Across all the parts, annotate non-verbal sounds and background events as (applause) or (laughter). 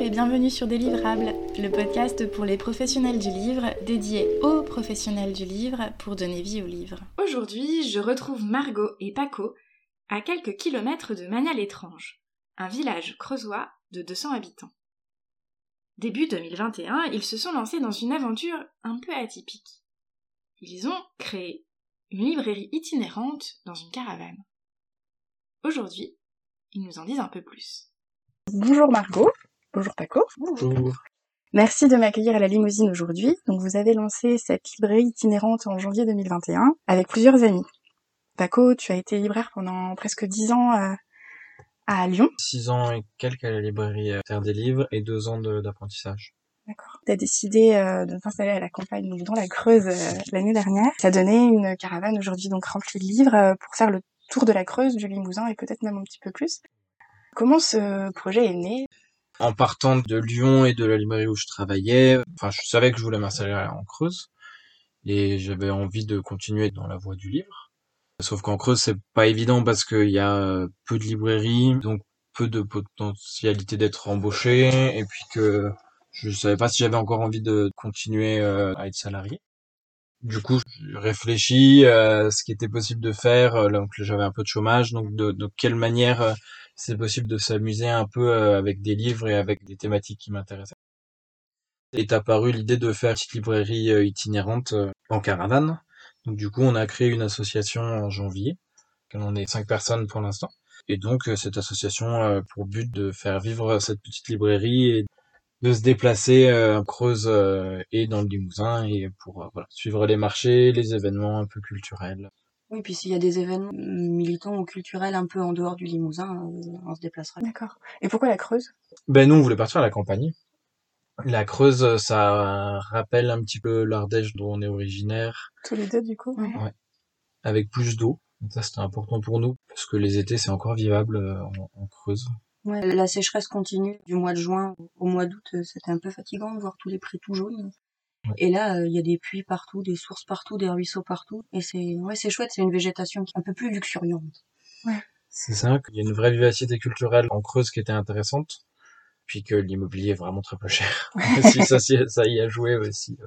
Bonjour et bienvenue sur Délivrables, le podcast pour les professionnels du livre, dédié aux professionnels du livre pour donner vie au livre. Aujourd'hui, je retrouve Margot et Paco à quelques kilomètres de Magnal-Étrange, un village creusois de 200 habitants. Début 2021, ils se sont lancés dans une aventure un peu atypique. Ils ont créé une librairie itinérante dans une caravane. Aujourd'hui, ils nous en disent un peu plus. Bonjour Margot. Bonjour Paco. Bonjour. Merci de m'accueillir à la limousine aujourd'hui. Donc vous avez lancé cette librairie itinérante en janvier 2021 avec plusieurs amis. Paco, tu as été libraire pendant presque dix ans euh, à Lyon. Six ans et quelques à la librairie euh, Terre des Livres et deux ans d'apprentissage. D'accord. Tu as décidé euh, de t'installer à la campagne, donc dans la Creuse, euh, l'année dernière. Ça a donné une caravane aujourd'hui donc remplie de livres euh, pour faire le tour de la Creuse, du Limousin et peut-être même un petit peu plus. Comment ce projet est né? En partant de Lyon et de la librairie où je travaillais, enfin, je savais que je voulais m'installer en Creuse et j'avais envie de continuer dans la voie du livre. Sauf qu'en Creuse, c'est pas évident parce qu'il y a euh, peu de librairies, donc peu de potentialité d'être embauché et puis que je savais pas si j'avais encore envie de continuer euh, à être salarié. Du coup, je réfléchis à ce qui était possible de faire. euh, Donc, j'avais un peu de chômage, donc de, quelle manière euh, c'est possible de s'amuser un peu euh, avec des livres et avec des thématiques qui m'intéressaient. Est apparue l'idée de faire une petite librairie euh, itinérante euh, en caravane. Donc, du coup, on a créé une association en janvier. On est cinq personnes pour l'instant. Et donc, cette association a pour but de faire vivre cette petite librairie et de se déplacer en Creuse et dans le Limousin et pour suivre les marchés, les événements un peu culturels. Oui, puis s'il y a des événements militants ou culturels un peu en dehors du Limousin, euh, on se déplacera. D'accord. Et pourquoi la Creuse? Ben nous, on voulait partir à la campagne. La Creuse, ça rappelle un petit peu l'Ardèche dont on est originaire, Tous les deux du coup ouais. avec plus d'eau. Ça, c'était important pour nous, parce que les étés, c'est encore vivable euh, en, en Creuse. Ouais, la sécheresse continue du mois de juin au mois d'août, euh, c'était un peu fatigant de voir tous les prés tout jaunes. Ouais. Et là, euh, il y a des puits partout, des sources partout, des ruisseaux partout. Et c'est ouais, c'est chouette, c'est une végétation qui est un peu plus luxuriante. C'est ça, qu'il y a une vraie vivacité culturelle en Creuse qui était intéressante, puis que l'immobilier est vraiment très peu cher. (laughs) si ça, si ça y a joué aussi. euh.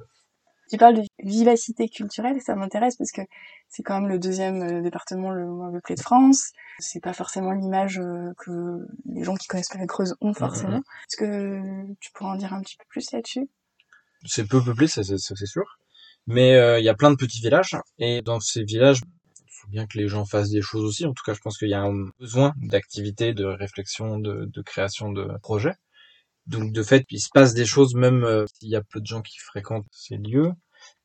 Tu parles de vivacité culturelle, ça m'intéresse parce que c'est quand même le deuxième euh, département le moins peuplé de France. C'est pas forcément l'image que les gens qui connaissent pas la Creuse ont forcément. Est-ce que tu pourrais en dire un petit peu plus là-dessus? C'est peu peuplé, ça, c'est ça, c'est sûr. Mais euh, il y a plein de petits villages, et dans ces villages, il faut bien que les gens fassent des choses aussi. En tout cas, je pense qu'il y a un besoin d'activité, de réflexion, de, de création de projets. Donc de fait, il se passe des choses même euh, s'il y a peu de gens qui fréquentent ces lieux.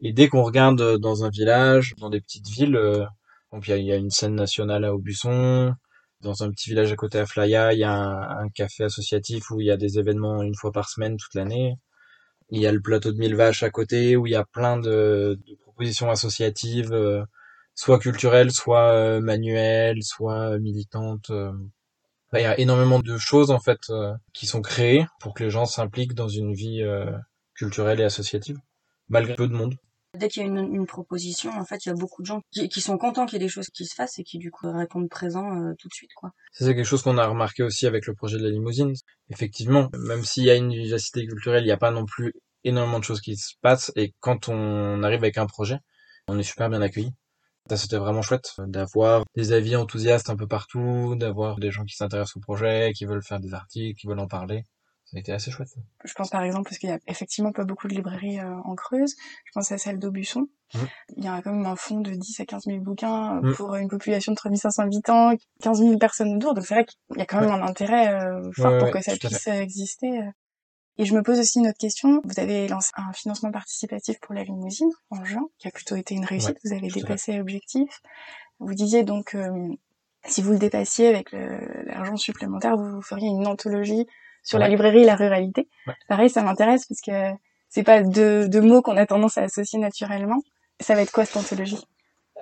Et dès qu'on regarde euh, dans un village, dans des petites villes, euh, donc il y y a une scène nationale à Aubusson, dans un petit village à côté à Flaya, il y a un café associatif où il y a des événements une fois par semaine toute l'année. Il y a le plateau de Mille Vaches à côté où il y a plein de, propositions associatives, euh, soit culturelles, soit euh, manuelles, soit euh, militantes. il y a énormément de choses en fait qui sont créées pour que les gens s'impliquent dans une vie culturelle et associative, malgré peu de monde. Dès qu'il y a une, proposition, en fait, il y a beaucoup de gens qui, sont contents qu'il y ait des choses qui se fassent et qui du coup répondent présent euh, tout de suite, quoi. C'est quelque chose qu'on a remarqué aussi avec le projet de la limousine. Effectivement, même s'il y a une vivacité culturelle, il n'y a pas non plus énormément de choses qui se passent. Et quand on arrive avec un projet, on est super bien accueilli. Ça, c'était vraiment chouette euh, d'avoir des avis enthousiastes un peu partout, d'avoir des gens qui s'intéressent au projet, qui veulent faire des articles, qui veulent en parler. Ça a été assez chouette. Je pense par exemple parce qu'il y a effectivement pas beaucoup de librairies euh, en Creuse. Je pense à celle d'Aubusson. Mhm. Il y a quand même un fonds de 10 à 15 000 bouquins euh, Mhm. pour une population de 3500 habitants, 15 000 personnes autour. Donc c'est vrai qu'il y a quand même un intérêt euh, fort Ouais, pour ouais, que ça puisse exister. Et je me pose aussi une autre question. Vous avez lancé un financement participatif pour la limousine en juin, qui a plutôt été une réussite. Vous avez dépassé l'objectif. Vous disiez donc euh, si vous le dépassiez avec l'argent supplémentaire, vous feriez une anthologie sur la librairie et la ruralité. Ouais. Pareil, ça m'intéresse parce que c'est pas deux, deux mots qu'on a tendance à associer naturellement. Ça va être quoi cette anthologie?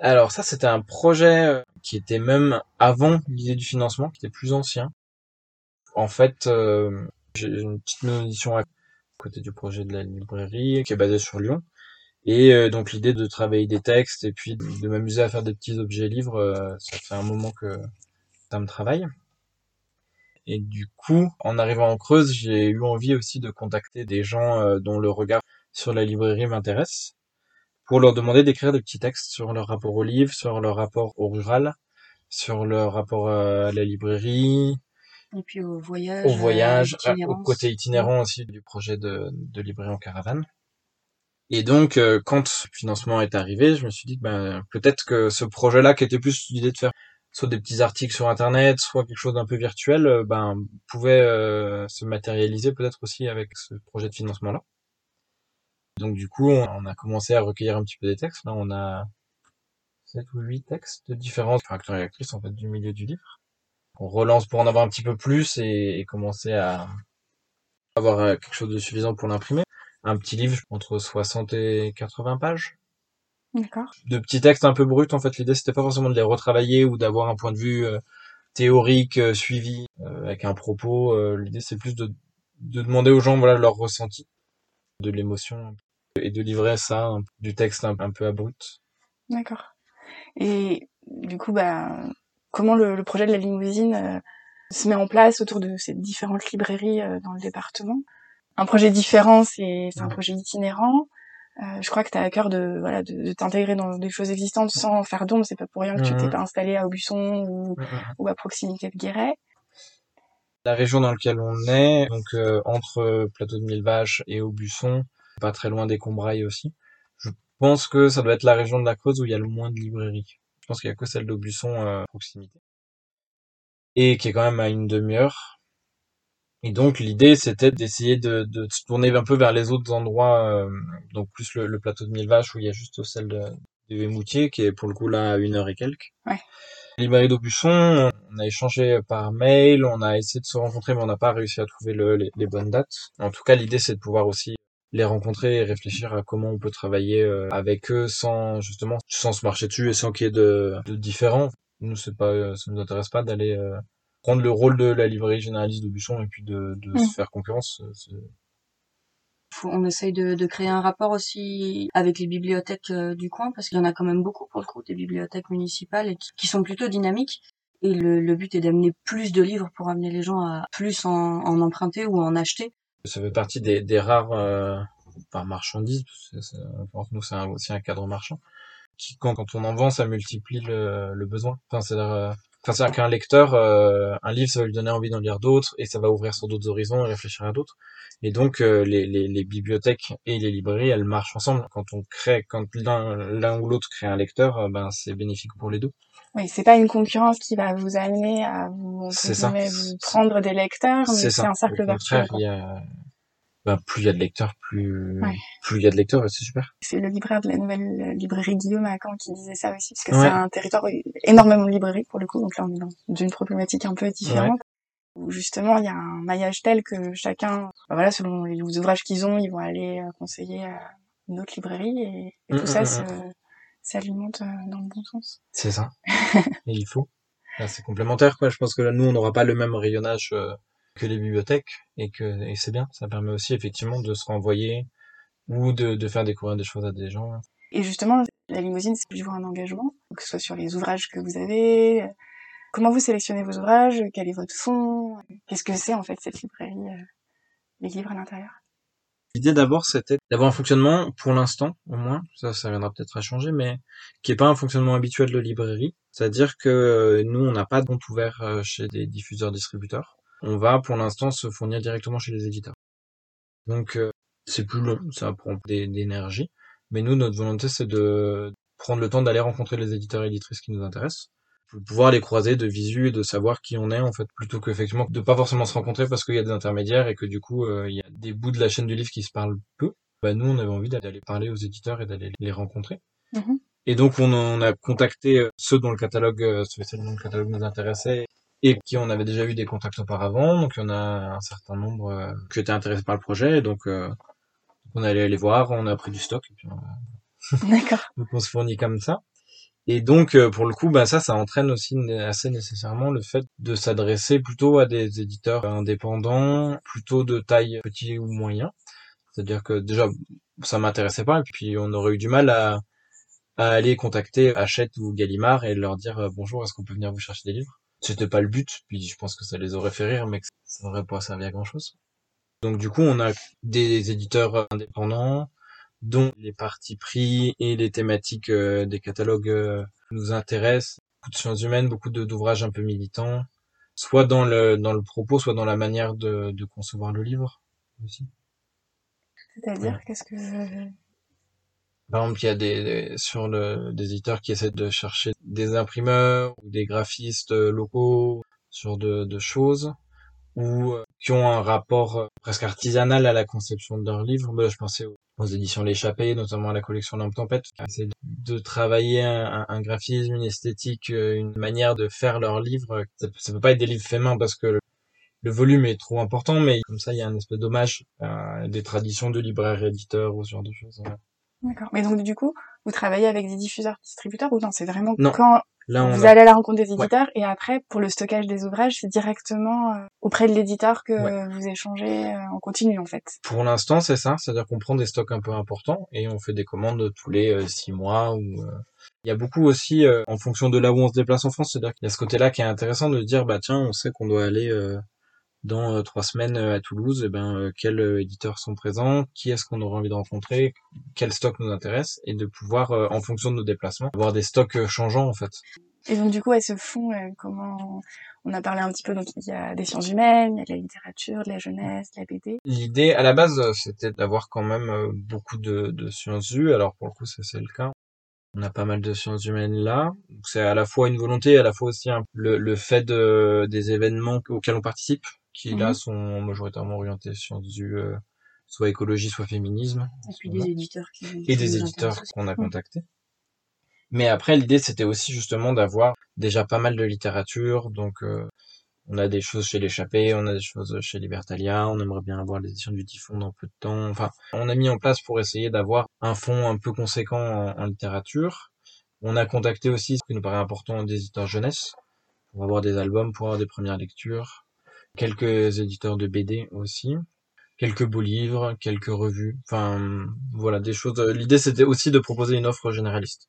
Alors ça, c'était un projet euh, qui était même avant l'idée du financement, qui était plus ancien. En fait, euh, j'ai une petite maison d'édition à côté du projet de la librairie, qui est basée sur Lyon. Et euh, donc l'idée de travailler des textes et puis de m'amuser à faire des petits objets livres, euh, ça fait un moment que ça me travaille. Et du coup, en arrivant en Creuse, j'ai eu envie aussi de contacter des gens euh, dont le regard sur la librairie m'intéresse, pour leur demander d'écrire des petits textes sur leur rapport au livre, sur leur rapport au rural, sur leur rapport à la librairie, et puis au voyage, au voyage, au côté itinérant aussi du projet de, de librairie en caravane. Et donc, euh, quand le financement est arrivé, je me suis dit que ben, peut-être que ce projet-là, qui était plus l'idée de faire soit des petits articles sur Internet, soit quelque chose d'un peu virtuel, euh, ben, pouvait euh, se matérialiser peut-être aussi avec ce projet de financement-là. Donc du coup, on, a commencé à recueillir un petit peu des textes. Là, on a 7 ou 8 textes de différents acteurs et actrices en fait du milieu du livre. On relance pour en avoir un petit peu plus et, et commencer à avoir quelque chose de suffisant pour l'imprimer un petit livre entre 60 et 80 pages. D'accord. De petits textes un peu bruts, en fait. L'idée, c'était pas forcément de les retravailler ou d'avoir un point de vue euh, théorique euh, suivi euh, avec un propos. L'idée, c'est plus de, de demander aux gens, voilà, leur ressenti, de l'émotion et de livrer ça, du texte un, peu abrupt. D'accord. Et du coup, bah, comment le, le projet de la limousine se met en place autour de ces différentes librairies dans le département? Un projet différent, c'est un projet itinérant. Euh, je crois que tu as à cœur de voilà de, t'intégrer dans des choses existantes sans faire d'ombre. C'est pas pour rien que tu t'es mhm. pas installé à Aubusson ou, mhm. ou à proximité de Guéret. La région dans laquelle on est, donc euh, entre Plateau de Mille Vaches et Aubusson, pas très loin des Combrailles aussi. Je pense que ça doit être la région de la Creuse où il y a le moins de librairies. Je pense qu'il y a que celle d'Aubusson euh, à proximité. Et qui est quand même à une demi-heure. Et donc l'idée c'était d'essayer de, de, se tourner un peu vers les autres endroits, euh, donc plus le, plateau de Mille Vaches où il y a juste celle de, de qui est pour le coup là à une heure et quelques. Ouais. Librairie d'Aubusson, on a échangé par mail, on a essayé de se rencontrer mais on n'a pas réussi à trouver le, les, bonnes dates. En tout cas l'idée c'est de pouvoir aussi les rencontrer et réfléchir à comment on peut travailler euh, avec eux sans justement sans se marcher dessus et sans qu'il y ait de, de différents. Nous c'est pas ça nous intéresse pas d'aller euh, prendre le rôle de la librairie généraliste de Buchon et puis de, de mm. se faire concurrence. Euh, on essaye de, de, créer un rapport aussi avec les bibliothèques euh, du coin parce qu'il y en a quand même beaucoup pour le coup des bibliothèques municipales et qui, sont plutôt dynamiques. Et le, le but est d'amener plus de livres pour amener les gens à plus en, en emprunter ou en acheter. Ça fait partie des, des rares euh, par marchandises, parce que nous c'est aussi un cadre marchand, qui quand, quand on en vend ça multiplie le, le besoin. Enfin, c'est-à-dire c'est-à-dire qu'un lecteur, euh, un livre, ça va lui donner envie d'en lire d'autres, et ça va ouvrir sur d'autres horizons et réfléchir à d'autres. Et donc, euh, les, les, les, bibliothèques et les librairies, elles marchent ensemble. Quand on crée, quand l'un, l'un ou l'autre crée un lecteur, euh, ben c'est bénéfique pour les deux. Oui, c'est pas une concurrence qui va vous amener à vous, vous prendre des lecteurs, mais c'est un cercle vertueux. Il y a, ben, plus il y a de lecteurs, plus plus il y a de lecteurs, c'est super. C'est le libraire de la nouvelle librairie Guillaume à Caen qui disait ça aussi, parce que c'est un territoire énormément de librairies pour le coup, donc là on est dans une problématique un peu différente. Où justement il y a un maillage tel que chacun, ben voilà, selon les ouvrages qu'ils ont, ils vont aller euh, conseiller à une autre librairie et, tout mm, ça mm, s'alimente euh, dans le bon sens. C'est ça. (laughs) et il faut. C'est complémentaire, quoi. Je pense que là, nous, on n'aura pas le même rayonnage euh, que les bibliothèques et que et c'est bien. Ça permet aussi effectivement de se renvoyer ou de, de faire découvrir des choses à des gens. Et justement, la limousine, c'est toujours un engagement, que ce soit sur les ouvrages que vous avez. Comment vous sélectionnez vos ouvrages? Quel est votre fond Qu'est-ce que c'est en fait cette librairie euh, Les livres à l'intérieur? L'idée d'abord, c'était d'avoir un fonctionnement, pour l'instant au moins, ça, ça viendra peut-être à changer, mais qui est pas un fonctionnement habituel de librairie. C'est-à-dire que euh, nous, on n'a pas de compte ouvert euh, chez des diffuseurs-distributeurs on va pour l'instant se fournir directement chez les éditeurs. Donc euh, c'est plus long, ça prend d'énergie, mais nous notre volonté c'est de prendre le temps d'aller rencontrer les éditeurs et éditrices qui nous intéressent, pour pouvoir les croiser de visu et de savoir qui on est en fait, plutôt qu'effectivement de pas forcément se rencontrer parce qu'il y a des intermédiaires et que du coup euh, il y a des bouts de la chaîne du livre qui se parlent peu. Bah nous on avait envie d'aller parler aux éditeurs et d'aller les rencontrer. Mm-hmm. Et donc on, a contacté euh, ceux dont le catalogue, ceux dont le catalogue nous intéressait et qui on avait déjà eu des contacts auparavant. Donc il y en a un certain nombre euh, qui étaient intéressés par le projet. Donc euh, on allait aller voir, on a pris du stock et puis on, D'accord. (laughs) donc on se fournit comme ça. Et donc euh, pour le coup, bah ça, ça entraîne aussi assez nécessairement le fait de s'adresser plutôt à des éditeurs indépendants, plutôt de taille petit ou moyen. C'est-à-dire que déjà ça m'intéressait pas et puis on aurait eu du mal à, à aller contacter Hachette ou Gallimard et leur dire bonjour, est-ce qu'on peut venir vous chercher des livres? C'était pas le but, puis je pense que ça les aurait fait rire, mais que ça n'aurait pas servi à grand chose. Donc du coup, on a des éditeurs indépendants, dont les partis pris et les thématiques euh, des catalogues euh, nous intéressent. Beaucoup de sciences humaines, beaucoup d'ouvrages un peu militants, soit dans le dans le propos, soit dans la manière de, de concevoir le livre aussi. C'est-à-dire, qu'est-ce que par exemple, il y a des, sur le, des éditeurs qui essaient de chercher des imprimeurs ou des graphistes locaux sur de, de choses ou euh, qui ont un rapport euh, presque artisanal à la conception de leurs livres. Je pensais aux éditions L'échappée, notamment à la collection Lampe Tempête, qui essaient de travailler un, un, graphisme, une esthétique, euh, une manière de faire leurs livres. Ça, ça peut pas être des livres faits main parce que le, le volume est trop important, mais comme ça, il y a un espèce d'hommage à des traditions de libraires éditeurs ou ce genre de choses. D'accord. Mais donc du coup, vous travaillez avec des diffuseurs, distributeurs ou non C'est vraiment non. quand Là, on vous a... allez à la rencontre des éditeurs et après pour le stockage des ouvrages, c'est directement euh, auprès de l'éditeur que Ouais. vous échangez euh, en continu en fait. Pour l'instant, c'est ça, c'est-à-dire qu'on prend des stocks un peu importants et on fait des commandes tous les euh, six mois. Ou il y a beaucoup aussi en fonction de là où on se déplace en France, c'est-à-dire qu'il y a ce côté-là qui est intéressant de dire bah tiens, on sait qu'on doit aller dans euh, trois semaines euh, à Toulouse, et ben euh, quels euh, éditeurs sont présents, qui est-ce qu'on aurait envie de rencontrer, quel stock nous intéresse et de pouvoir euh, en fonction de nos déplacements avoir des stocks changeants en fait. Et donc du coup, se font euh, comment On a parlé un petit peu, donc il y a des sciences humaines, il y a de la littérature, de la jeunesse, de la BD. L'idée à la base, c'était d'avoir quand même beaucoup de, de sciences U. Alors pour le coup, ça c'est le cas. On a pas mal de sciences humaines là. Donc, C'est à la fois une volonté, à la fois aussi un- le, le fait de, des événements auxquels on participe, qui là Mhm. sont majoritairement orientés sciences U, euh, soit écologie, soit féminisme. Et puis des éditeurs qui, Et qui des éditeurs qu'on a contactés. Mais après, l'idée, c'était aussi justement d'avoir déjà pas mal de littérature. Donc, euh, on a des choses chez l'échappée, on a des choses chez Libertalia, on aimerait bien avoir l'édition du Typhon dans peu de temps. Enfin, on a mis en place pour essayer d'avoir un fonds un peu conséquent en, en littérature. On a contacté aussi, ce qui nous paraît important, des éditeurs jeunesse, pour avoir des albums, pour avoir des premières lectures. Quelques éditeurs de BD aussi. Quelques beaux livres, quelques revues. Enfin, voilà, des choses. L'idée, c'était aussi de proposer une offre généraliste.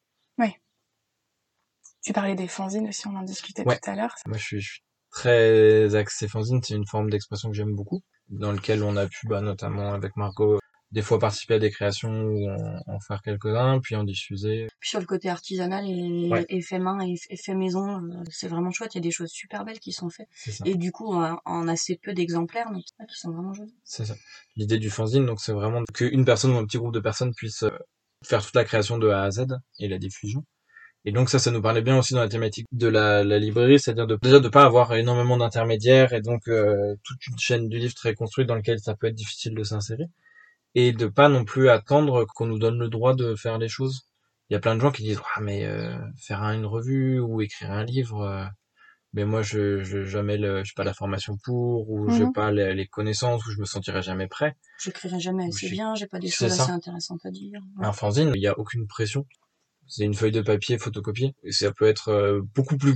Tu parlais des fanzines aussi, on en discutait Ouais. tout à l'heure. Moi, je suis, je suis très axé fanzine. C'est une forme d'expression que j'aime beaucoup, dans lequel on a pu, bah, notamment avec Margot, des fois participer à des créations ou en, en faire quelques-uns, puis en diffuser. Puis sur le côté artisanal et, Ouais. et fait main et, et fait maison, euh, c'est vraiment chouette. Il y a des choses super belles qui sont faites. Et du coup, en, en assez peu d'exemplaires, mais qui sont vraiment jolies. C'est ça. L'idée du fanzine, donc, c'est vraiment qu'une personne ou un petit groupe de personnes puisse euh, faire toute la création de A à Z et la diffusion. Et donc ça, ça nous parlait bien aussi dans la thématique de la, la librairie, c'est-à-dire de, déjà de pas avoir énormément d'intermédiaires et donc euh, toute une chaîne du livre très construite dans laquelle ça peut être difficile de s'insérer. Et de pas non plus attendre qu'on nous donne le droit de faire les choses. Il y a plein de gens qui disent ah mais euh, faire un- une revue ou écrire un livre, euh, mais moi je je jamais le, j'ai pas la formation pour ou j'ai Mhm. pas les, les connaissances ou je me sentirai jamais prêt. J'écrirai jamais assez bien, j'ai pas des choses ça. assez intéressantes à dire. Ouais. Un fanzine, il y a aucune pression. C'est une feuille de papier photocopiée et ça peut être euh, beaucoup plus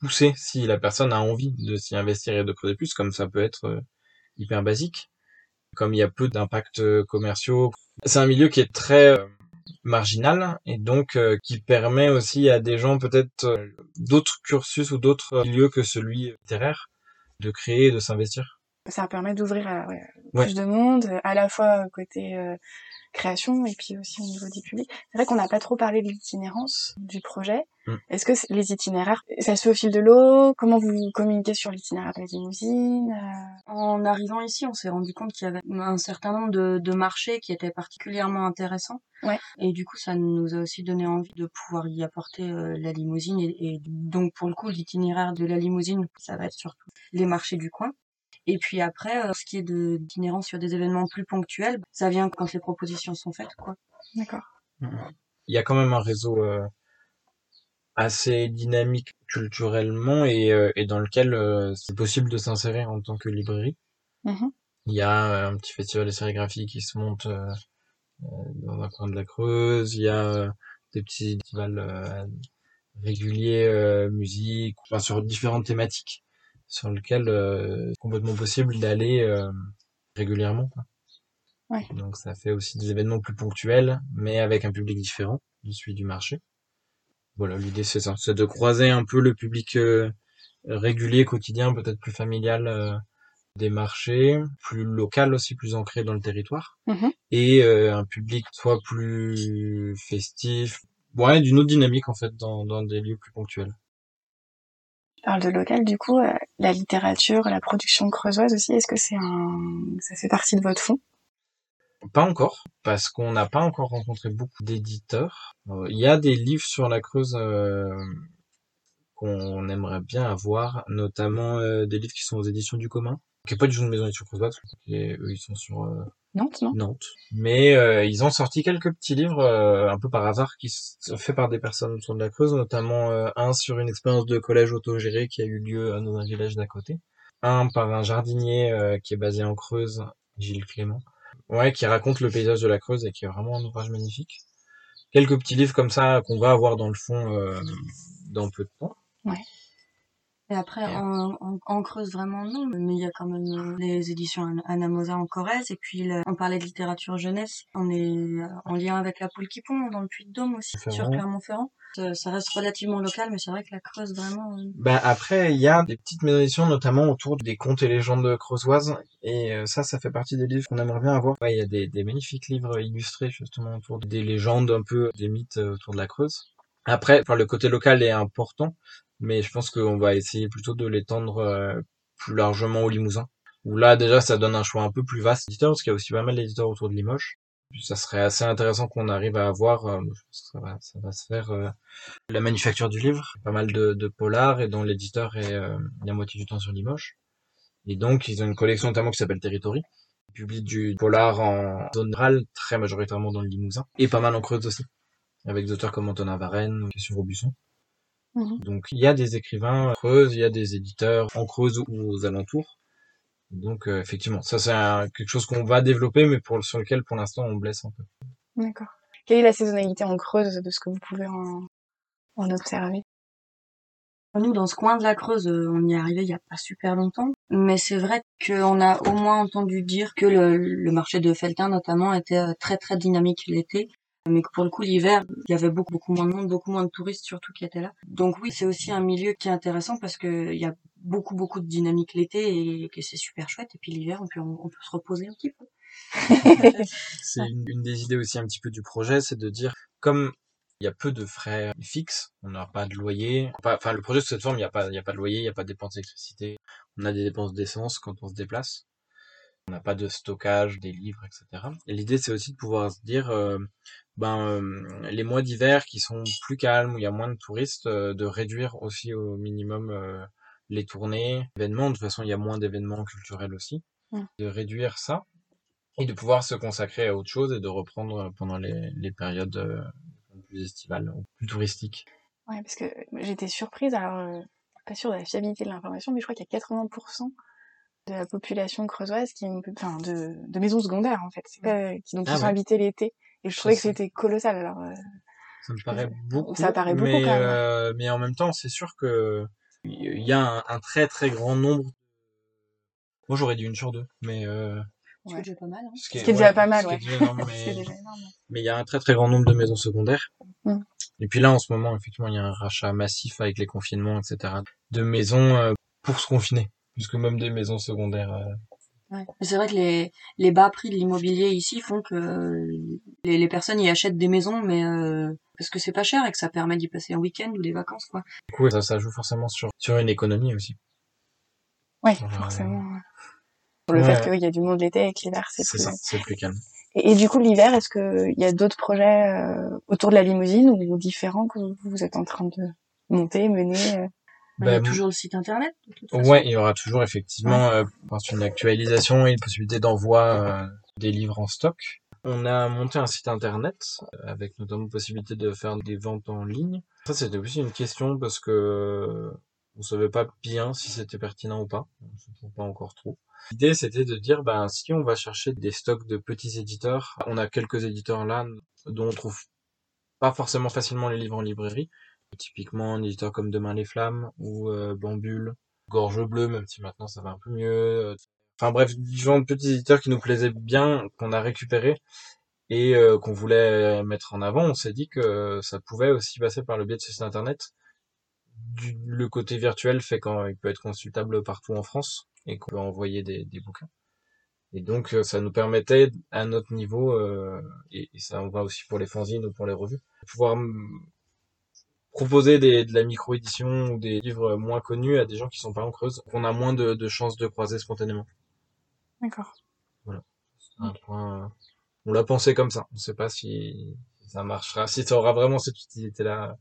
poussé si la personne a envie de s'y investir et de creuser plus, comme ça peut être euh, hyper basique. Comme il y a peu d'impacts euh, commerciaux, c'est un milieu qui est très euh, marginal et donc euh, qui permet aussi à des gens peut-être euh, d'autres cursus ou d'autres milieux que celui littéraire de créer et de s'investir. Ça permet d'ouvrir à ouais, Ouais. plus de monde, à la fois côté euh, création et puis aussi au niveau du public. C'est vrai qu'on n'a pas trop parlé de l'itinérance du projet. Mm. Est-ce que les itinéraires, ça se fait au fil de l'eau? Comment vous communiquez sur l'itinéraire de la limousine Euh, En arrivant ici, on s'est rendu compte qu'il y avait un certain nombre de, de marchés qui étaient particulièrement intéressants. Ouais. Et du coup, ça nous a aussi donné envie de pouvoir y apporter euh, la limousine. Et, et donc, pour le coup, l'itinéraire de la limousine, ça va être surtout les marchés du coin. Et puis après, euh, ce qui est de sur des événements plus ponctuels, ça vient quand les propositions sont faites, quoi. D'accord. il y a quand même un réseau euh, assez dynamique culturellement et, euh, et dans lequel euh, c'est possible de s'insérer en tant que librairie. Mhm. Il y a euh, un petit festival de sérigraphie qui se monte euh, euh, dans un coin de la Creuse. Il y a euh, des petits festivals euh, réguliers, euh, musique, enfin sur différentes thématiques sur euh, c'est complètement possible d'aller euh, régulièrement. quoi. Ouais. Donc ça fait aussi des événements plus ponctuels, mais avec un public différent de celui du marché. Voilà, l'idée c'est ça, c'est de croiser un peu le public euh, régulier, quotidien, peut-être plus familial euh, des marchés, plus local aussi, plus ancré dans le territoire, Mhm. et euh, un public soit plus festif, ouais, d'une autre dynamique en fait dans, dans des lieux plus ponctuels. Tu parles de local, du coup, euh, la littérature, la production creusoise aussi, est-ce que c'est un, ça fait partie de votre fond? Pas encore, parce qu'on n'a pas encore rencontré beaucoup d'éditeurs. Euh, Il y a des livres sur la Creuse euh, qu'on aimerait bien avoir, notamment des livres qui sont aux éditions du commun, qui est pas du tout une maison d'édition creusoise, eux ils sont sur Nantes, non? Nantes. Mais euh, ils ont sorti quelques petits livres euh, un peu par hasard qui sont faits par des personnes autour de la Creuse, notamment euh, un sur une expérience de collège autogéré qui a eu lieu dans un village d'à côté, un par un jardinier euh, qui est basé en Creuse, Gilles Clément, ouais, qui raconte le paysage de la Creuse et qui est vraiment un ouvrage magnifique. Quelques petits livres comme ça qu'on va avoir dans le fond euh, dans peu de temps. Et après, Et- en, en, en Creuse, vraiment non, mais il y a quand même euh, les éditions Anna- Anna Mosa en Corrèze, et puis on parlait de littérature jeunesse, on est euh, en lien avec la Poule qui pond dans le Puy-de-Dôme aussi, sur Ferrand. Clermont-Ferrand. Ça, ça reste relativement local, mais c'est vrai que la Creuse, vraiment... euh, Ben après, il y a des petites maisons notamment autour des contes et légendes creusoises, et ça, ça fait partie des livres qu'on aimerait bien avoir. Ouais, il y a des, des magnifiques livres illustrés justement autour des légendes, un peu des mythes autour de la Creuse. Après, enfin, le côté local est important, mais je pense qu'on va essayer plutôt de l'étendre euh, plus largement au Limousin, où là déjà ça donne un choix un peu plus vaste d'éditeurs, parce qu'il y a aussi pas mal d'éditeurs autour de Limoges. Ça serait assez intéressant qu'on arrive à avoir, euh, je pense que ça va, ça va se faire euh, la manufacture du livre, pas mal de, de polars et dont l'éditeur est la moitié du temps sur Limoges. Et donc ils ont une collection notamment qui s'appelle Territory. Ils publient du polar en zone rurale, très majoritairement dans le Limousin, et pas mal en Creuse aussi, avec des auteurs comme Antonin Varenne Christian Robusson. Mhm. Donc il y a des écrivains en Creuse, il y a des éditeurs en Creuse ou aux alentours. Donc euh, effectivement, ça c'est un- quelque chose qu'on va développer, mais pour sur lequel pour l'instant on blesse un peu. D'accord. Quelle est la saisonnalité en Creuse de ce que vous pouvez en, en observer? Nous, dans ce coin de la Creuse, euh, on y est arrivé il y a pas super longtemps, mais c'est vrai qu'on a au moins entendu dire que le, le marché de Feltin, notamment, était euh, très très dynamique l'été, mais pour le coup, l'hiver, il y avait beaucoup beaucoup moins de monde, beaucoup moins de touristes surtout qui étaient là. Donc oui, c'est aussi un milieu qui est intéressant parce que il y a beaucoup beaucoup de dynamique l'été et que c'est super chouette. Et puis l'hiver, on peut on peut se reposer un petit peu. (laughs) C'est une, des idées aussi un petit peu du projet, c'est de dire comme il y a peu de frais fixes, on n'a pas de loyer. Enfin, le projet sous cette forme, il n'y a pas, a pas de loyer, il n'y a pas de dépenses d'électricité. On a des dépenses d'essence quand on se déplace. On n'a pas de stockage des livres, etc. Et l'idée, c'est aussi de pouvoir se dire, euh, ben, euh, les mois d'hiver qui sont plus calmes, où il y a moins de touristes, euh, de réduire aussi au minimum euh, les tournées, événements. De toute façon, il y a moins d'événements culturels aussi. De réduire ça et de pouvoir se consacrer à autre chose et de reprendre pendant les, les périodes plus estivales, ou plus touristiques. Ouais, parce que j'étais surprise, alors pas sûre de la fiabilité de l'information, mais je crois qu'il y a 80% de la population creusoise qui est une, enfin, de, de maisons secondaires en fait, qui donc Ah qui sont ouais. habitées l'été. Et je Ça, trouvais que c'était colossal. Alors, euh, Ça me paraît beaucoup. ça paraît beaucoup mais, quand même. euh, mais en même temps, c'est sûr que il y a un, un très très grand nombre. Moi, j'aurais dit une sur deux, mais euh, C'est Ouais. déjà pas mal. Hein. ce qui Ce qui est déjà pas mal, ce qui est ouais. déjà énorme, (laughs) c'est mais déjà énorme. mais il y a un très très grand nombre de maisons secondaires. Mm. Et puis là, en ce moment, effectivement, il y a un rachat massif avec les confinements, etc. de maisons euh, pour se confiner, puisque même des maisons secondaires. Ouais. C'est vrai que les, les bas prix de l'immobilier ici font que euh, les, les personnes y achètent des maisons, mais euh, parce que c'est pas cher et que ça permet d'y passer un week-end ou des vacances, quoi. Du coup, ça, ça joue forcément sur sur une économie aussi. Euh, forcément. Pour le ouais. fait qu'il y a du monde l'été et que l'hiver c'est plus. ça, c'est plus calme. Et, et du coup, l'hiver, est-ce qu'il y a d'autres projets euh, autour de la limousine ou différents que vous, vous êtes en train de monter, mener euh? Il y a Ben, toujours le site internet, de toute façon. Ouais, il y aura toujours effectivement euh, je pense, une actualisation et une possibilité d'envoi euh, des livres en stock. On a monté un site internet euh, avec notamment possibilité de faire des ventes en ligne. Ça, c'était aussi une question parce que on savait pas bien si c'était pertinent ou pas. On ne sait pas encore trop. L'idée, c'était de dire, ben, si on va chercher des stocks de petits éditeurs, on a quelques éditeurs là dont on trouve pas forcément facilement les livres en librairie. Typiquement, un éditeur comme Demain les Flammes ou euh, Bambule, Gorge Bleue, même si maintenant ça va un peu mieux. Enfin bref, différents petits éditeurs qui nous plaisaient bien, qu'on a récupérés et euh, qu'on voulait mettre en avant. On s'est dit que ça pouvait aussi passer par le biais de ce site internet du, le côté virtuel fait qu'il peut être consultable partout en France et qu'on peut envoyer des, bouquins. Et donc, ça nous permettait, à notre niveau, euh, et, et, ça en va aussi pour les fanzines ou pour les revues, de pouvoir proposer des, de la micro-édition ou des livres moins connus à des gens qui sont pas en creuse, qu'on a moins de, de chances de croiser spontanément. D'accord. Voilà. Un point, on l'a pensé comme ça. On sait pas si ça marchera, si ça aura vraiment cette utilité-là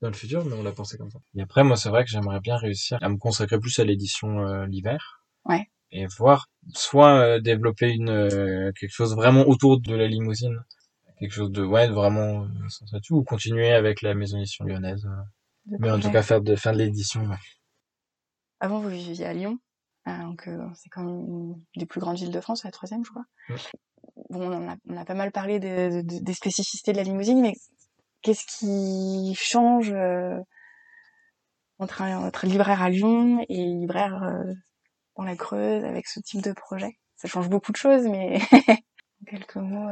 dans le futur, mais on l'a pensé comme ça. Et après, moi, c'est vrai que j'aimerais bien réussir à me consacrer plus à l'édition euh, l'hiver. Ouais. Et voir, soit euh, développer une euh, quelque chose vraiment autour de la limousine, quelque chose de ouais vraiment euh, ou continuer avec la maison d'édition lyonnaise. Euh. mais en tout cas faire de faire de l'édition. Ouais. Avant vous viviez à Lyon, euh, donc c'est quand même une des plus grandes villes de France, la troisième je crois. Ouais. Bon on a, on a pas mal parlé de, de, des spécificités de la limousine, mais qu'est-ce qui change entre, un, entre libraire à Lyon et libraire dans la Creuse avec ce type de projet? Ça change beaucoup de choses, mais (laughs) en quelques mots.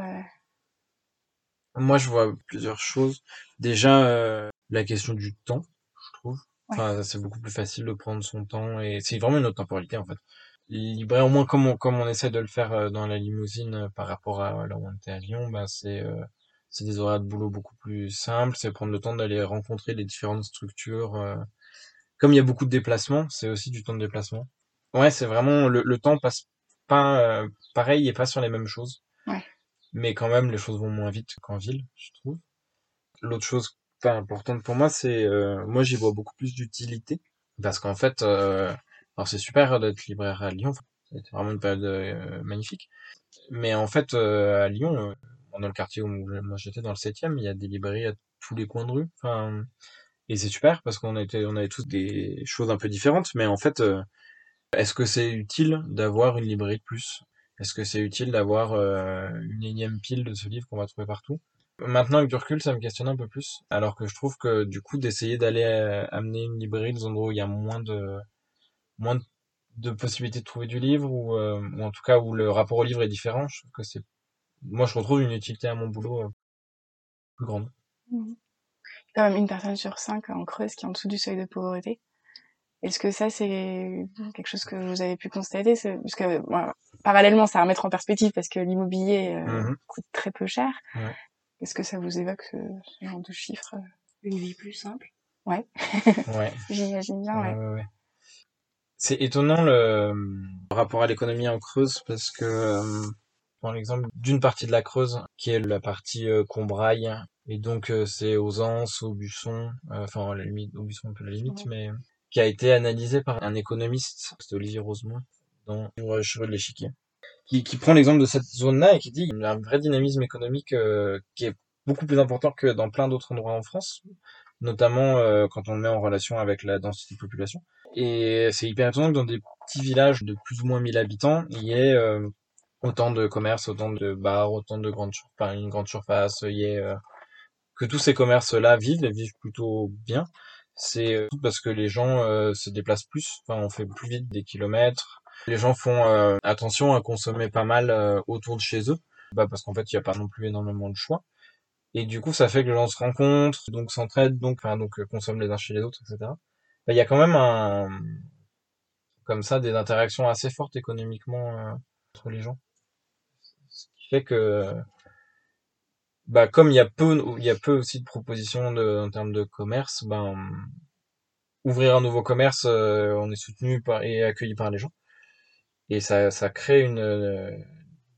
Moi, je vois plusieurs choses. Déjà, euh, la question du temps, je trouve. Ouais. Enfin, c'est beaucoup plus facile de prendre son temps et c'est vraiment une autre temporalité en fait. Libraire, au moins comme on, comme on essaie de le faire euh, dans la limousine euh, par rapport à là où on était à Lyon, bah c'est euh, c'est des horaires de boulot beaucoup plus simples, c'est prendre le temps d'aller rencontrer les différentes structures. euh. Comme il y a beaucoup de déplacements, c'est aussi du temps de déplacement. Ouais, c'est vraiment le, le temps passe pas euh, pareil et pas sur les mêmes choses. Ouais mais quand même les choses vont moins vite qu'en ville, je trouve. L'autre chose pas importante pour moi, c'est euh, moi j'y vois beaucoup plus d'utilité. Parce qu'en fait, euh, alors c'est super d'être libraire à Lyon, c'était vraiment une période euh, magnifique, mais en fait euh, à Lyon, euh, dans le quartier où moi j'étais dans le 7e, il y a des librairies à tous les coins de rue, enfin et c'est super parce qu'on était on avait tous des choses un peu différentes, mais en fait est-ce que c'est utile d'avoir une librairie de plus? Est-ce que c'est utile d'avoir euh, une énième pile de ce livre qu'on va trouver partout? Maintenant, avec du recul, ça me questionne un peu plus. Alors que je trouve que du coup, d'essayer d'aller euh, amener une librairie dans un endroit où il y a moins de moins de, possibilités de trouver du livre ou, euh, ou en tout cas où le rapport au livre est différent, je trouve que c'est moi je retrouve une utilité à mon boulot euh, plus grande. Mmh. Quand même une personne sur cinq en Creuse qui est en dessous du seuil de pauvreté. Est-ce que ça, c'est quelque chose que vous avez pu constater? Parce que, bon, parallèlement, c'est à remettre en perspective parce que l'immobilier euh, Mhm. coûte très peu cher. Ouais. Est-ce que ça vous évoque ce, ce genre de chiffres Une vie plus simple. Ouais, Ouais. (laughs) j'imagine bien, ouais. Ouais, ouais, ouais. C'est étonnant le rapport à l'économie en Creuse parce que euh, dans l'exemple d'une partie de la Creuse qui est la partie euh, Combraille et donc euh, c'est aux Anses, aux Buissons, euh, enfin à la limite aux Buissons un peu la limite, mais qui a été analysé par un économiste, c'était Olivier Rosemont dans le Cheveux de l'échiquier, qui, qui prend l'exemple de cette zone-là et qui dit qu'il y a un vrai dynamisme économique euh, qui est beaucoup plus important que dans plein d'autres endroits en France, notamment euh, quand on le met en relation avec la densité de population. Et c'est hyper étonnant que dans des petits villages de plus ou moins 1000 habitants, il y ait euh, autant de commerces, autant de bars, autant de grandes enfin, une grande surface, il y ait euh, que tous ces commerces-là vivent vivent plutôt bien. C'est euh, parce que les gens euh, se déplacent plus, enfin on fait plus vite des kilomètres. Les gens font euh, attention à consommer pas mal euh, autour de chez eux, bah parce qu'en fait il n'y a pas non plus énormément de choix. Et du coup ça fait que les gens se rencontrent, donc s'entraident, donc enfin donc euh, consomment les uns chez les autres, etc. Bah, il y a quand même un comme ça des interactions assez fortes économiquement euh, entre les gens. Ce qui fait que bah comme il y a peu il y a peu aussi de propositions de, en termes de commerce, ben ouvrir un nouveau commerce, euh, on est soutenu par et accueilli par les gens et ça ça crée une euh,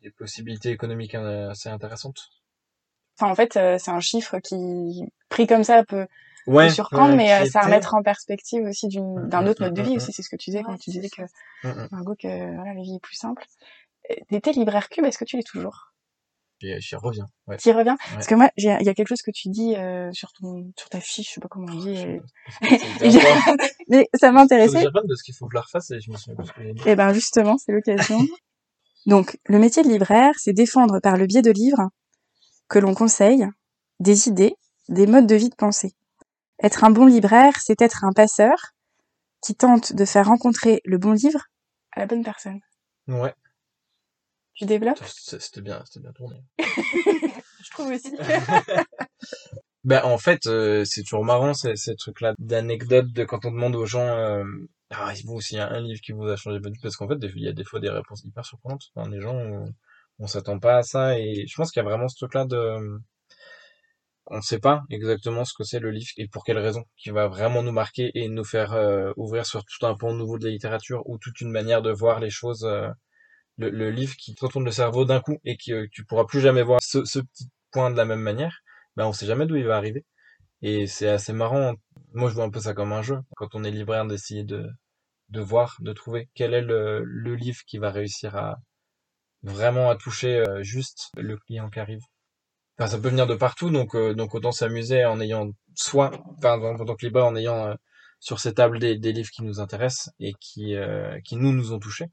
des possibilités économiques euh, assez intéressantes. Enfin, en fait, euh, c'est un chiffre qui, pris comme ça, peut, surprendre, mais euh, c'est à mettre en perspective aussi d'une- d'un Mm, autre mode de mm, vie aussi. C'est ce que tu disais quand tu disais ça. que. Margot, que voilà, la vie est plus simple. T'étais libraire cube, est-ce que tu l'es toujours? J'y j'y reviens. Ouais. Reviens Ouais. Parce que moi, il y a quelque chose que tu dis euh, sur ton, sur ta fiche, je sais pas comment on dit, euh, (laughs) mais ça m'intéressait. parce qu'il faut que je la refasse et je me souviens plus ce que j'ai dit. Eh ben justement, c'est l'occasion. Donc, le métier de libraire, c'est défendre par le biais de livres que l'on conseille des idées, des modes de vie de pensée. Être un bon libraire, c'est être un passeur qui tente de faire rencontrer le bon livre à la bonne personne. Ouais, Tu développes? C'était bien, c'était bien tourné. (laughs) Je trouve aussi. (laughs) Ben en fait, euh, c'est toujours marrant ces, ces trucs-là d'anecdotes de quand on demande aux gens euh, ah vous s'il y a un livre qui vous a changé votre vie parce qu'en fait il y a des fois des réponses hyper surprenantes. Enfin, des gens on, on s'attend pas à ça et je pense qu'il y a vraiment ce truc-là de on ne sait pas exactement ce que c'est le livre et pour quelle raison qui va vraiment nous marquer et nous faire euh, ouvrir sur tout un pan nouveau de la littérature ou toute une manière de voir les choses. euh, le, livre qui te retourne le cerveau d'un coup et que tu pourras plus jamais voir ce, petit point de la même manière ben on sait jamais d'où il va arriver. Et c'est assez marrant. Moi, je vois un peu ça comme un jeu. Quand on est libraire, d'essayer de, de voir, de trouver quel est le, le livre qui va réussir à vraiment à toucher euh, juste le client qui arrive. Enfin, ça peut venir de partout, donc euh, donc autant s'amuser en ayant soit, enfin, en tant que libraire, en ayant euh, sur ces tables des, livres qui nous intéressent et qui qui nous nous ont touchés.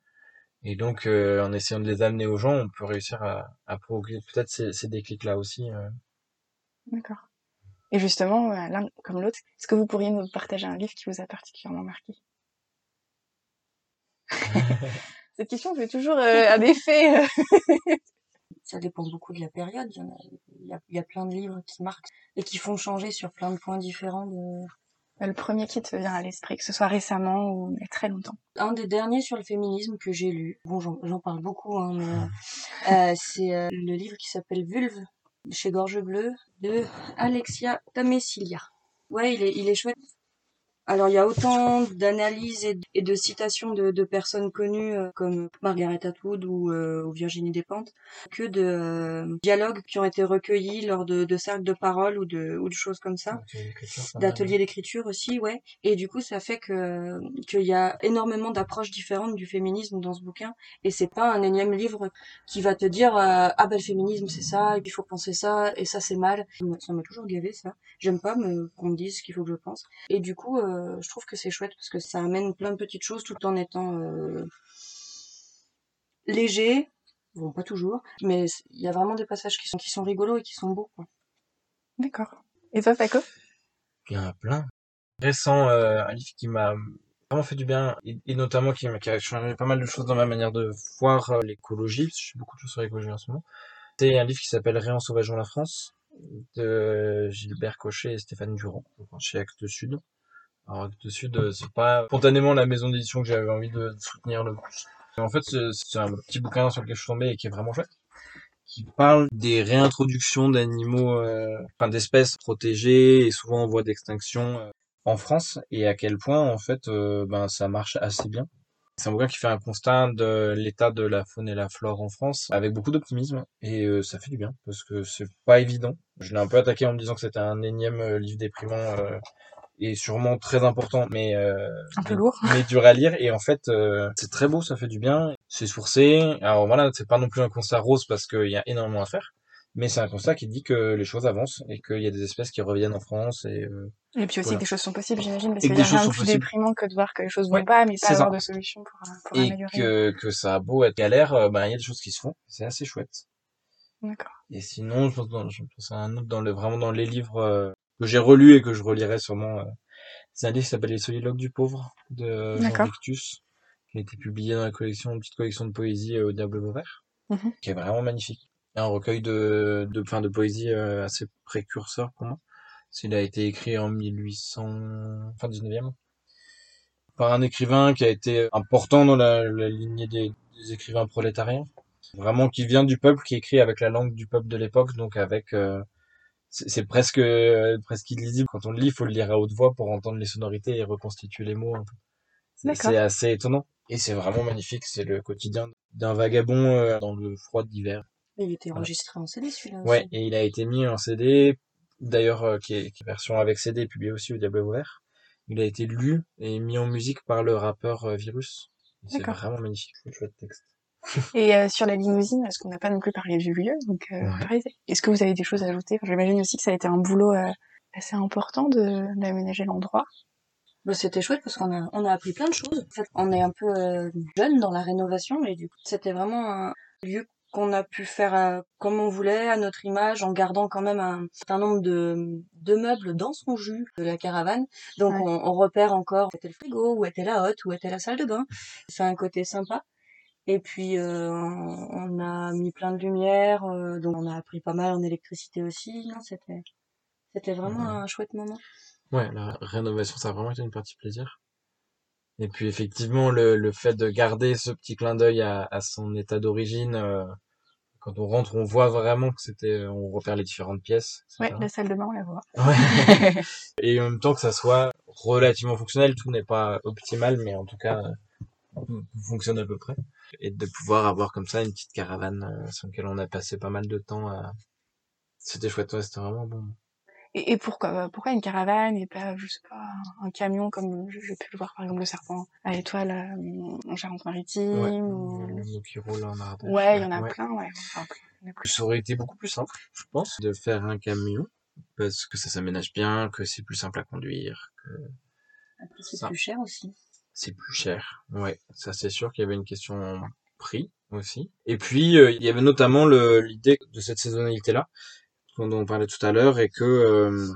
Et donc, euh, en essayant de les amener aux gens, on peut réussir à, à provoquer peut-être ces, ces déclics-là aussi. euh. D'accord. Et justement, euh, l'un comme l'autre, est-ce que vous pourriez nous partager un livre qui vous a particulièrement marqué? (laughs) Cette question fait toujours euh, un effet. euh. Ça dépend beaucoup de la période. Il y, en a, il, y a, il y a plein de livres qui marquent et qui font changer sur plein de points différents. De... Le premier qui te vient à l'esprit, que ce soit récemment ou il y a très longtemps. Un des derniers sur le féminisme que j'ai lu, bon j'en parle beaucoup, hein, mais euh, c'est euh, le livre qui s'appelle Vulve chez Gorge Bleue de Alexia Tamesilia. Ouais, il est, il est chouette. Alors il y a autant d'analyses et, et de citations de, de personnes connues euh, comme Margaret Atwood ou, euh, ou Virginie Despentes que de euh, dialogues qui ont été recueillis lors de, de cercles de parole ou de, ou de choses comme ça d'ateliers d'écriture aussi, ouais. Et du coup, ça fait que qu'il y a énormément d'approches différentes du féminisme dans ce bouquin. Et c'est pas un énième livre qui va te dire ah ben le féminisme c'est ça, et puis il faut penser ça, et ça c'est mal. Ça m'a toujours gavé ça. J'aime pas qu'on me dise ce qu'il faut que je pense. Et du coup, euh, je trouve que c'est chouette parce que ça amène plein de petites choses tout en étant euh, léger. Bon, pas toujours, mais il y a vraiment des passages qui sont qui sont rigolos et qui sont beaux. D'accord. Et toi, Paco? Il y en a plein. Récent, euh, un livre qui m'a vraiment fait du bien et, et notamment qui, m'a- qui a changé pas mal de choses dans ma manière de voir euh, l'écologie, parce que je fais beaucoup de choses sur l'écologie en ce moment. C'est un livre qui s'appelle Réensauvageons la France de Gilbert Cochet et Stéphane Durand, chez Actes Sud. Alors Actes Sud, euh, c'est pas spontanément la maison d'édition que j'avais envie de soutenir le plus. En fait, c'est un petit bouquin sur lequel je suis tombé et qui est vraiment chouette qui parle des réintroductions d'animaux, euh, enfin d'espèces protégées et souvent en voie d'extinction euh, en France et à quel point en fait ben ça marche assez bien. C'est un bouquin qui fait un constat de l'état de la faune et la flore en France avec beaucoup d'optimisme et ça fait du bien parce que c'est pas évident. Je l'ai un peu attaqué en me disant que c'était un énième livre déprimant et sûrement très important mais euh, Un peu lourd. mais dur à lire et en fait euh, c'est très beau ça fait du bien c'est sourcé alors voilà c'est pas non plus un constat rose parce qu'il y a énormément à faire mais c'est un constat qui dit que les choses avancent et qu'il y a des espèces qui reviennent en France et euh, Et puis aussi Voilà. que des choses sont possibles, j'imagine, parce Et qu'il y a rien de plus déprimant que de voir que les choses Ouais, vont pas, mais pas c'est ça. avoir de solution pour, euh, pour et améliorer. que que ça a beau être galère euh, ben il y a des choses qui se font c'est assez chouette D'accord. et sinon je pense, dans, je pense à un autre dans le vraiment dans les livres euh, que j'ai relus et que je relirai sûrement c'est un livre qui s'appelle Les Soliloques du pauvre de Jean. Victus qui a été publié dans la collection une petite collection de poésie euh, au Diable Vauvert Mhm. qui est vraiment magnifique. Un recueil de, de, enfin, de poésie euh, assez précurseur pour moi. Il a été écrit en 1800, fin 19e, par un écrivain qui a été important dans la, la lignée des, des écrivains prolétariens. Vraiment qui vient du peuple, qui écrit avec la langue du peuple de l'époque, donc avec, euh, c'est presque, euh, presque illisible. Quand on le lit, il faut le lire à haute voix pour entendre les sonorités et reconstituer les mots. C'est assez étonnant. Et c'est vraiment magnifique. C'est le quotidien d'un vagabond euh, dans le froid d'hiver. Il était Voilà. enregistré en CD celui-là Ouais, et il a été mis en CD, d'ailleurs, euh, qui, est, qui est version avec CD, publié aussi au Diable Ouvert. Il a été lu et mis en musique par le rappeur Virus. C'est vraiment magnifique, le chouette texte. Et euh, sur la limousine, parce qu'on n'a pas non plus parlé du lieu, donc euh, Ouais. pareil, est-ce que vous avez des choses à ajouter? Enfin, J'imagine aussi que ça a été un boulot euh, assez important de d'aménager l'endroit. Bah, c'était chouette parce qu'on a, on a appris plein de choses. En fait, on est un peu euh, jeune dans la rénovation et du coup, c'était vraiment un lieu qu'on a pu faire euh, comme on voulait, à notre image, en gardant quand même un certain nombre de, de meubles dans son jus de la caravane. Donc Ouais. on, on repère encore où était le frigo, où était la hotte, où était la salle de bain. C'est un côté sympa. Et puis euh, on, on a mis plein de lumière, euh, donc on a appris pas mal en électricité aussi. Non, c'était C'était vraiment Ouais. un chouette moment. Ouais, la rénovation, ça a vraiment été une partie plaisir. Et puis effectivement, le, le fait de garder ce petit clin d'œil à, à son état d'origine, euh, quand on rentre, on voit vraiment que c'était, on repère les différentes pièces. Ouais, la salle de bain, on la voit. Ouais. (laughs) Et en même temps que ça soit relativement fonctionnel, tout n'est pas optimal, mais en tout cas, euh, fonctionne à peu près. Et de pouvoir avoir comme ça une petite caravane euh, sur laquelle on a passé pas mal de temps à... C'était chouette, ouais, c'était vraiment bon. Et, et pourquoi, pourquoi une caravane et pas, je sais pas, un, camion comme je- j'ai pu le voir par exemple le serpent à étoile euh, en Charente-Maritime Ouais, ou... le qui roule en Ardèche. Ouais, il y en a Ouais. plein, ouais. Enfin, plein. Ça aurait été beaucoup plus simple, je pense, de faire un camion, parce que ça s'aménage bien, que c'est plus simple à conduire, que Après, c'est plus cher aussi. C'est plus cher. Ouais, ça c'est sûr qu'il y avait une question prix aussi. Et puis, euh, il y avait notamment l'idée de cette saisonnalité-là, dont on parlait tout à l'heure, et que euh,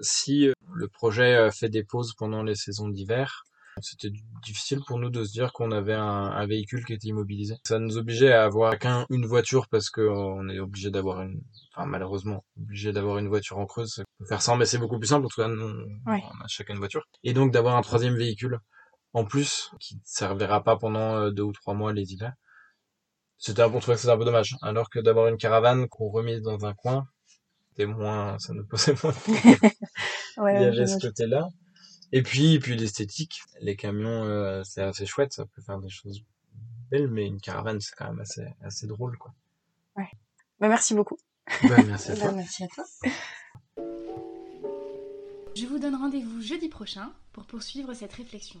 si euh, le projet fait des pauses pendant les saisons d'hiver, c'était difficile pour nous de se dire qu'on avait un, un véhicule qui était immobilisé. Ça nous obligeait à avoir qu'un une voiture parce que euh, on est obligé d'avoir une, enfin malheureusement obligé d'avoir une voiture en creuse. Faire ça, mais c'est beaucoup plus simple. En tout cas, nous, Ouais. on a chacun une voiture. Et donc d'avoir un troisième véhicule en plus qui ne servira pas pendant euh, deux ou trois mois les hivers. C'était un bon truc, c'est un peu dommage. Alors que d'avoir une caravane qu'on remise dans un coin, c'était moins, ça nous posait moins. de problèmes. (laughs) Ouais, Il y avait ce côté-là. Et puis, puis l'esthétique. Les camions, euh, c'est assez chouette, ça peut faire des choses belles, mais une caravane, c'est quand même assez, assez drôle, quoi. Bah, merci beaucoup. Bah, merci à (laughs) Bah, toi. merci à toi. Je vous donne rendez-vous jeudi prochain pour poursuivre cette réflexion.